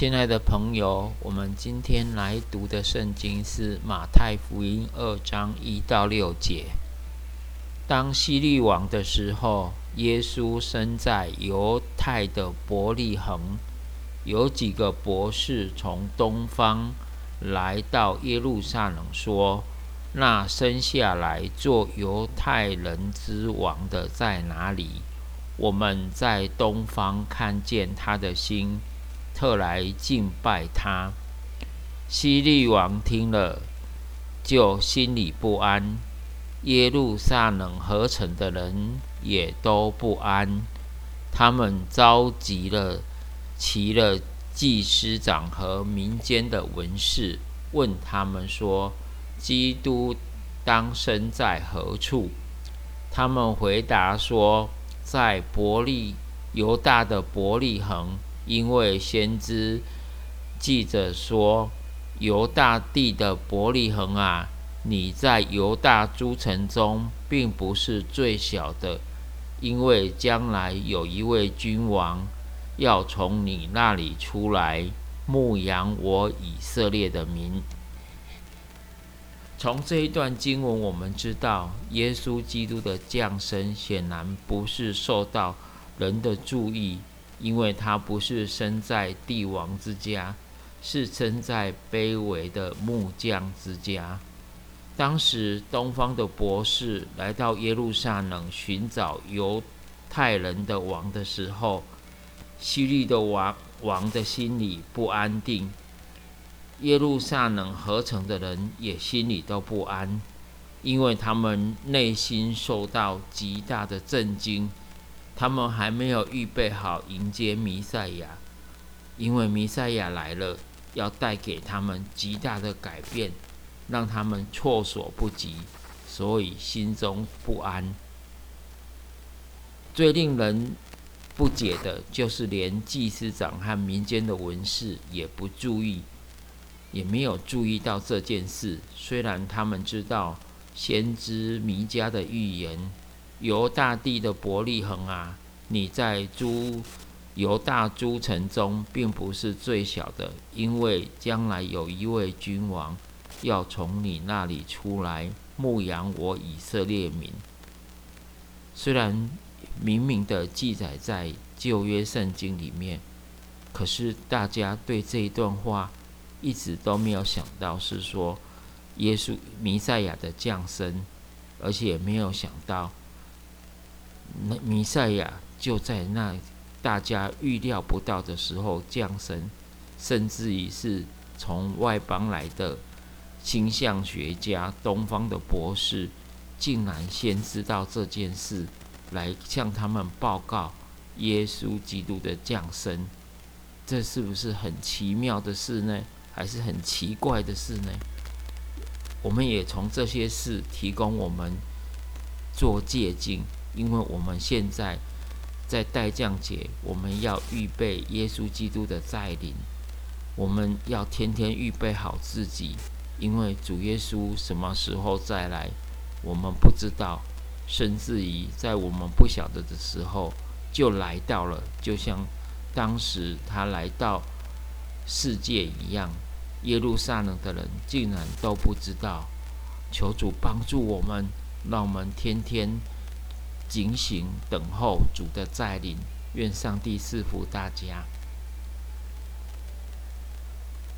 亲爱的朋友，我们今天来读的圣经是马太福音二章一到六节。当希律王的时候，耶稣生在犹太的伯利恒。有几个博士从东方来到耶路撒冷，说：“那生下来做犹太人之王的在哪里？我们在东方看见他的心。”特来敬拜他。希律王听了，就心里不安；耶路撒冷合成的人也都不安。他们召集了齐了祭司长和民间的文士，问他们说：“基督当生在何处？”他们回答说：“在伯利犹大的伯利恒。”因为先知记者说：“犹大地的伯利恒啊，你在犹大诸城中并不是最小的，因为将来有一位君王要从你那里出来牧养我以色列的民。”从这一段经文，我们知道耶稣基督的降生显然不是受到人的注意。因为他不是生在帝王之家，是生在卑微的木匠之家。当时东方的博士来到耶路撒冷寻找犹太人的王的时候，希律的王王的心里不安定，耶路撒冷合成的人也心里都不安，因为他们内心受到极大的震惊。他们还没有预备好迎接弥赛亚，因为弥赛亚来了，要带给他们极大的改变，让他们措手不及，所以心中不安。最令人不解的就是，连祭司长和民间的文士也不注意，也没有注意到这件事。虽然他们知道先知弥迦的预言。犹大地的伯利恒啊，你在诸犹大诸城中并不是最小的，因为将来有一位君王要从你那里出来牧养我以色列民。虽然明明的记载在旧约圣经里面，可是大家对这一段话一直都没有想到是说耶稣弥赛亚的降生，而且也没有想到。那弥赛亚就在那大家预料不到的时候降生，甚至于是从外邦来的星象学家、东方的博士，竟然先知道这件事，来向他们报告耶稣基督的降生。这是不是很奇妙的事呢？还是很奇怪的事呢？我们也从这些事提供我们做借鉴。因为我们现在在待降节，我们要预备耶稣基督的再临，我们要天天预备好自己，因为主耶稣什么时候再来，我们不知道，甚至于在我们不晓得的时候就来到了，就像当时他来到世界一样，耶路撒冷的人竟然都不知道。求主帮助我们，让我们天天。警醒等候主的再临，愿上帝赐福大家。